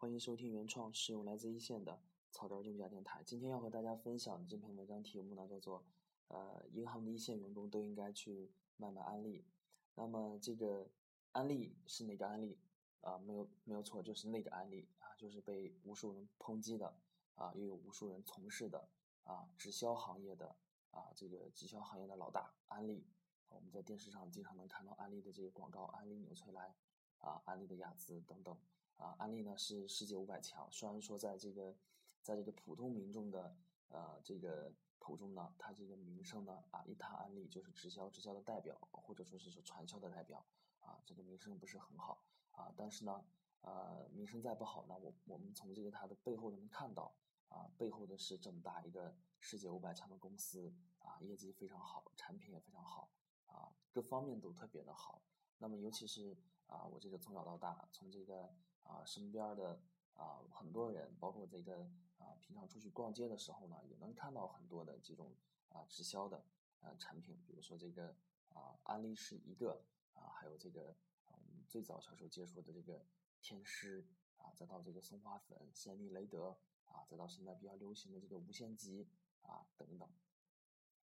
欢迎收听原创，使用来自一线的草根用家电台。今天要和大家分享的这篇文章题目呢，叫做“呃，银行的一线员工都应该去卖卖安利”。那么这个安利是哪个安利啊？没有没有错，就是那个安利啊，就是被无数人抨击的啊，又有无数人从事的啊，直销行业的啊，这个直销行业的老大安利。我们在电视上经常能看到安利的这个广告，安利纽崔莱啊，安利的雅姿等等啊。安利呢是世界五百强，虽然说在这个在这个普通民众的呃这个口中呢，它这个名声呢啊一谈安利就是直销直销的代表，或者说是说传销的代表啊，这个名声不是很好啊。但是呢，呃名声再不好呢，我我们从这个它的背后能看到啊，背后的是这么大一个世界五百强的公司啊，业绩非常好，产品也非常好。啊，各方面都特别的好。那么，尤其是啊，我这个从小到大，从这个啊身边的啊很多人，包括这个啊平常出去逛街的时候呢，也能看到很多的这种啊直销的呃产品，比如说这个啊安利是一个啊，还有这个我们最早小时候接触的这个天狮啊，再到这个松花粉、仙丽雷德啊，再到现在比较流行的这个无限极啊等等，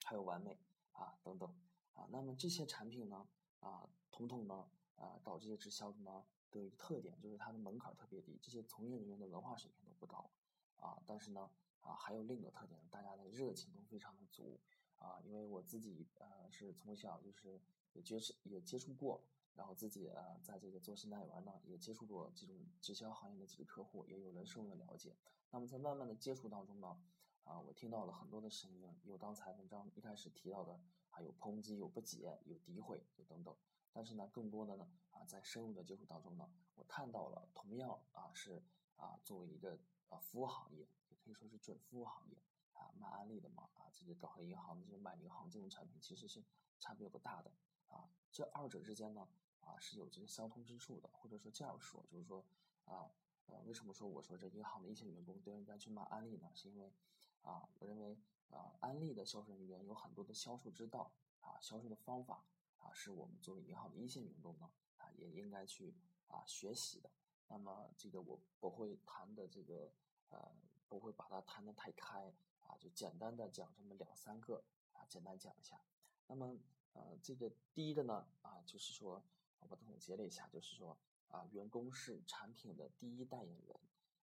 还有完美啊等等。啊，那么这些产品呢，啊，统统呢，啊，搞这些直销的呢，都有一个特点，就是它的门槛特别低，这些从业人员的文化水平都不高，啊，但是呢，啊，还有另一个特点，大家的热情都非常的足，啊，因为我自己呃是从小就是也接触也接触过，然后自己呃在这个做新代员呢，也接触过这种直销行业的几个客户，也有人深入的了解，那么在慢慢的接触当中呢，啊，我听到了很多的声音，有刚才文章一开始提到的。还有抨击，有不解，有诋毁，有等等。但是呢，更多的呢，啊，在深入的接触当中呢，我看到了同样啊是啊作为一个啊服务行业，也可以说是准服务行业啊卖安利的嘛啊，这个搞个银行的这个卖银行金融产品其实是差别不大的啊。这二者之间呢啊是有这个相通之处的，或者说这样说，就是说啊呃为什么说我说这银行的一线员工都应该去卖安利呢？是因为啊我认为。啊，安利的销售人员有很多的销售之道啊，销售的方法啊，是我们作为银行的一线员工呢啊，也应该去啊学习的。那么这个我不会谈的这个呃，不会把它谈的太开啊，就简单的讲这么两三个啊，简单讲一下。那么呃，这个第一个呢啊，就是说我总结了一下，就是说啊，员工是产品的第一代言人。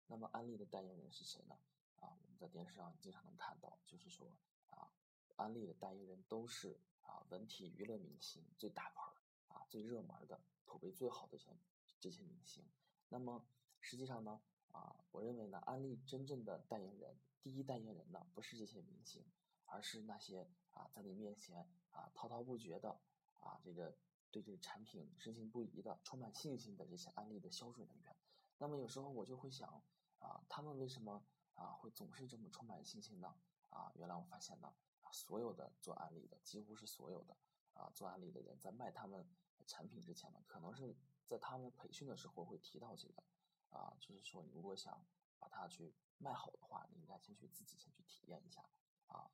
那么安利的代言人是谁呢？啊，我们在电视上经常能看到，就是说啊，安利的代言人都是啊文体娱乐明星，最大牌啊，最热门的，口碑最好的这些这些明星。那么实际上呢，啊，我认为呢，安利真正的代言人，第一代言人呢，不是这些明星，而是那些啊在你面前啊滔滔不绝的啊这个对这个产品深信不疑的、充满信心的这些安利的销售人员。那么有时候我就会想啊，他们为什么？啊，会总是这么充满信心呢？啊，原来我发现呢，所有的做安利的，几乎是所有的啊做安利的人在卖他们产品之前呢，可能是在他们培训的时候会提到这个啊，就是说你如果想把它去卖好的话，你应该先去自己先去体验一下啊。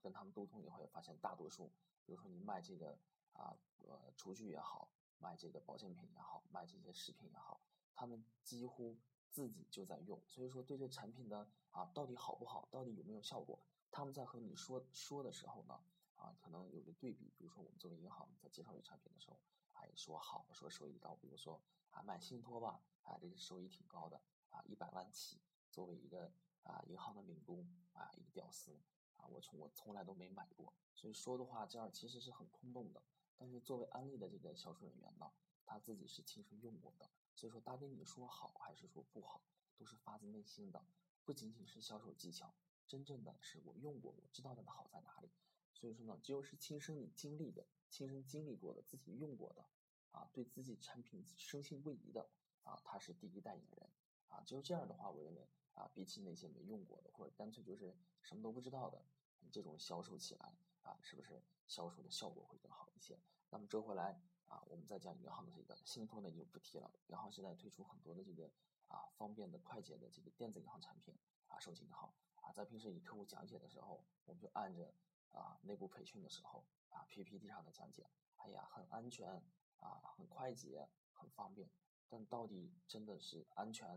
跟他们沟通以后，发现大多数，比如说你卖这个啊呃厨具也好，卖这个保健品也好，卖这些食品也好，他们几乎。自己就在用，所以说对这产品的啊到底好不好，到底有没有效果，他们在和你说说的时候呢，啊可能有个对比，比如说我们作为银行在介绍这产品的时候，哎说好说收益高，比如说啊买信托吧，啊这个收益挺高的，啊一百万起，作为一个啊银行的民工啊一个屌丝啊我从我从来都没买过，所以说的话这样其实是很空洞的，但是作为安利的这个销售人员呢，他自己是亲身用过的。所以说，他跟你说好还是说不好，都是发自内心的，不仅仅是销售技巧，真正的是我用过，我知道它的好在哪里。所以说呢，只有是亲身你经历的、亲身经历过的、自己用过的，啊，对自己产品深信不疑的，啊，他是第一代言人，啊，只有这样的话，我认为啊，比起那些没用过的或者干脆就是什么都不知道的，你这种销售起来啊，是不是销售的效果会更好一些？那么折回来。啊，我们再讲银行的这个信托呢，就不提了。银行现在推出很多的这个啊方便的、快捷的这个电子银行产品啊，手机银行啊，在平时与客户讲解的时候，我们就按着啊内部培训的时候啊 PPT 上的讲解，哎呀，很安全啊，很快捷，很方便。但到底真的是安全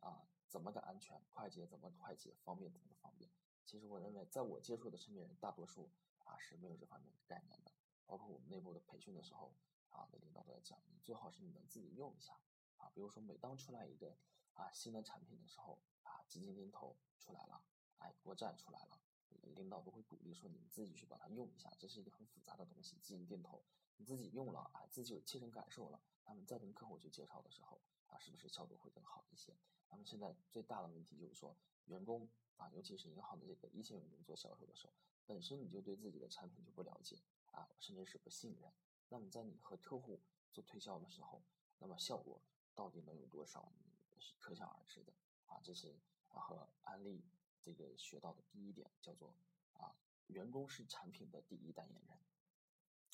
啊怎么个安全，快捷怎么快捷，方便怎么方便。其实我认为，在我接触的身边人，大多数啊是没有这方面的概念的。包括我们内部的培训的时候，啊，领导都在讲，你最好是你能自己用一下啊。比如说，每当出来一个啊新的产品的时候，啊基金定投出来了，哎国站出来了，领导都会鼓励说你们自己去把它用一下，这是一个很复杂的东西，基金定投你自己用了，哎自己有切身感受了，那么再跟客户去介绍的时候，啊是不是效果会更好一些？那么现在最大的问题就是说，员工啊，尤其是银行的这个一线员工做销售的时候，本身你就对自己的产品就不了解。啊，甚至是不信任。那么在你和客户做推销的时候，那么效果到底能有多少，是可想而知的。啊，这是和安利这个学到的第一点，叫做啊，员工是产品的第一代言人。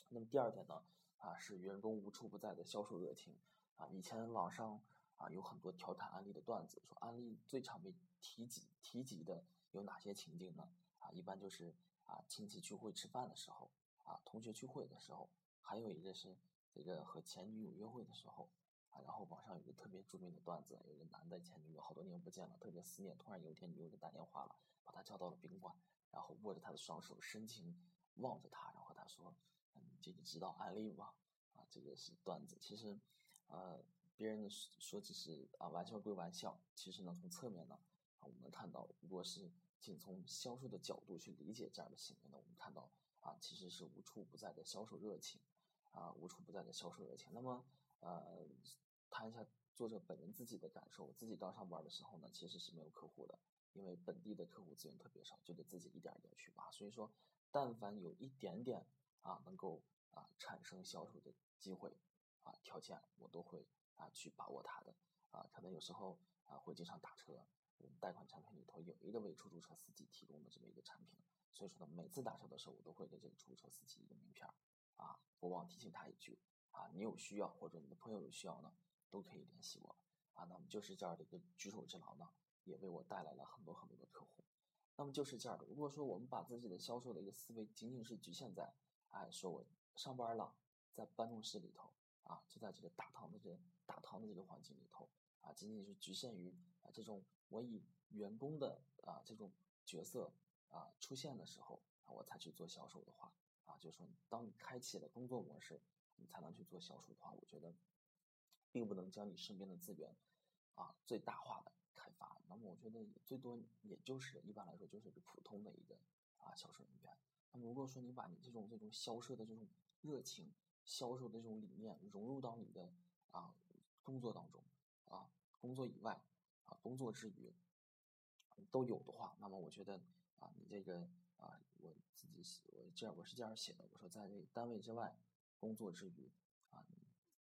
那么第二点呢，啊是员工无处不在的销售热情。啊，以前网上啊有很多调侃安利的段子，说安利最常被提及提及的有哪些情境呢？啊，一般就是啊亲戚聚会吃饭的时候。啊，同学聚会的时候，还有一个是这个和前女友约会的时候，啊，然后网上有个特别著名的段子，有个男的前女友好多年不见了，特别思念，突然有一天女友就打电话了，把他叫到了宾馆，然后握着他的双手，深情望着他，然后他说：“嗯，这个知道安利吗？”啊，这个是段子。其实，呃，别人说只是啊玩笑归玩笑，其实呢，从侧面呢，啊，我们看到，如果是仅从销售的角度去理解这样的行为呢，我们看到。啊，其实是无处不在的销售热情，啊，无处不在的销售热情。那么，呃，谈一下作者本人自己的感受。我自己刚上班的时候呢，其实是没有客户的，因为本地的客户资源特别少，就得自己一点一点去挖。所以说，但凡有一点点啊，能够啊产生销售的机会啊条件，我都会啊去把握它的。啊，可能有时候啊会经常打车，我们贷款产品里头有一个为出租车司机提供的这么一个产品。所以说呢，每次打车的时候，我都会给这个出租车司机一个名片儿，啊，不忘提醒他一句，啊，你有需要或者你的朋友有需要呢，都可以联系我，啊，那么就是这样的一个举手之劳呢，也为我带来了很多很多的客户。那么就是这样的，如果说我们把自己的销售的一个思维仅仅是局限在，哎，说我上班了，在办公室里头，啊，就在这个大堂的这大堂的这个环境里头，啊，仅仅是局限于啊这种我以员工的啊这种角色。啊，出现的时候，我才去做销售的话，啊，就是说，当你开启了工作模式，你才能去做销售的话，我觉得，并不能将你身边的资源，啊，最大化的开发。那么，我觉得最多也就是一般来说就是普通的一个啊销售人员。那么，如果说你把你这种这种销售的这种热情、销售的这种理念融入到你的啊工作当中，啊，工作以外，啊，工作之余都有的话，那么我觉得。啊，你这个啊，我自己写，我这样我是这样写的，我说在这单位之外工作之余，啊，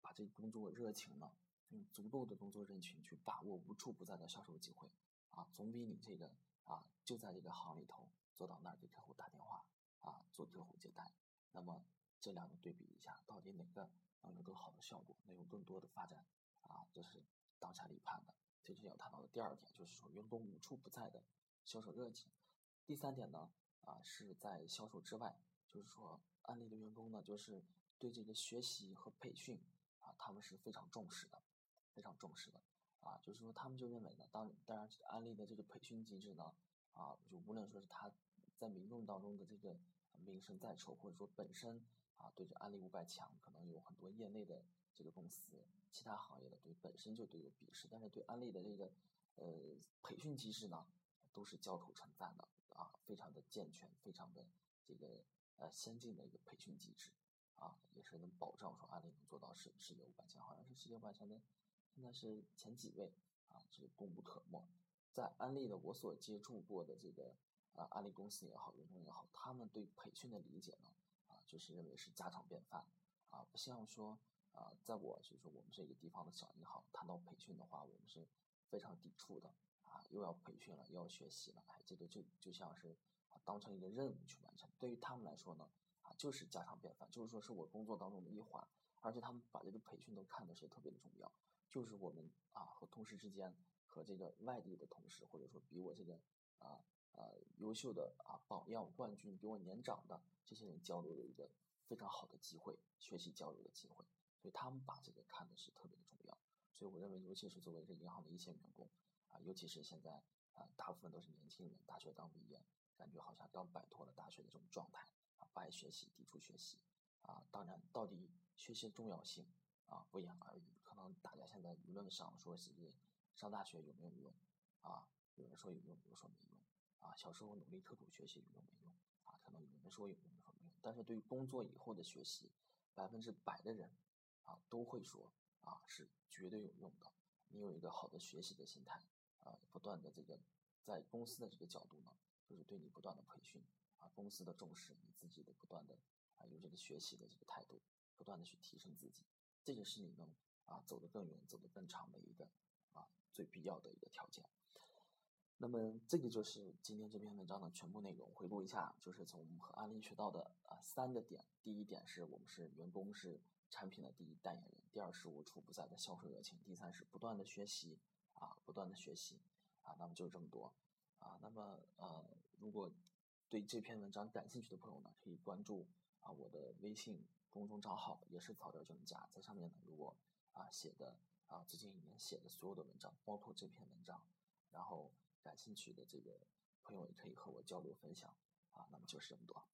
把这工作热情呢，用足够的工作人群去把握无处不在的销售机会，啊，总比你这个啊就在这个行里头坐到那儿给客户打电话啊做客户接待，那么这两个对比一下，到底哪个能有更好的效果，能有更多的发展啊，这是当下立判的。这是要谈到的第二点，就是说员工无处不在的销售热情。第三点呢，啊，是在销售之外，就是说，安利的员工呢，就是对这个学习和培训，啊，他们是非常重视的，非常重视的，啊，就是说，他们就认为呢，当当然，安利的这个培训机制呢，啊，就无论说是他在民众当中的这个名声在臭，或者说本身啊，对这安利五百强，可能有很多业内的这个公司，其他行业的对本身就都有鄙视，但是对安利的这个呃培训机制呢，都是交口称赞的。啊，非常的健全，非常的这个呃先进的一个培训机制，啊，也是能保障说安利能做到世世界五百强，好像是世界五百强的，现在是前几位啊，这功不可没。在安利的我所接触过的这个啊安利公司也好，员工也好，他们对培训的理解呢，啊，就是认为是家常便饭，啊，不像说啊，在我就是说我们这个地方的小银行，谈到培训的话，我们是非常抵触的。啊，又要培训了，又要学习了，哎，这个就就像是，当成一个任务去完成。对于他们来说呢，就是家常便饭，就是说是我工作当中的一环。而且他们把这个培训都看的是特别的重要，就是我们啊和同事之间，和这个外地的同事，或者说比我这个啊呃优秀的啊榜样冠军，比我年长的这些人交流的一个非常好的机会，学习交流的机会。所以他们把这个看的是特别的重要。所以我认为，尤其是作为这银行的一线员工。啊，尤其是现在啊，大部分都是年轻人，大学刚毕业，感觉好像刚摆脱了大学的这种状态不爱学习，抵触学习啊。当然，到底学习的重要性啊，不言而喻。可能大家现在舆论上说是上大学有没有用啊？有人说有用，有人说没用啊。小时候努力刻苦学习有用没用啊？可能有人说有用，有人说没用。但是对于工作以后的学习，百分之百的人啊都会说啊是绝对有用的。你有一个好的学习的心态啊，不断的这个在公司的这个角度呢，就是对你不断的培训啊，公司的重视，你自己的不断的啊有这个学习的这个态度，不断的去提升自己，这个是你能啊走得更远、走得更长的一个啊最必要的一个条件。那么这个就是今天这篇文章的全部内容。回顾一下，就是从我们和安利学到的啊三个点。第一点是我们是员工是产品的第一代言人；第二是无处不在的销售热情；第三是不断的学习啊，不断的学习啊。那么就这么多啊。那么呃，如果对这篇文章感兴趣的朋友呢，可以关注啊我的微信公众账号，也是草料专家，在上面呢，如果啊写的啊最近一年写的所有的文章，包括这篇文章，然后。感兴趣的这个朋友也可以和我交流分享啊，那么就是这么多。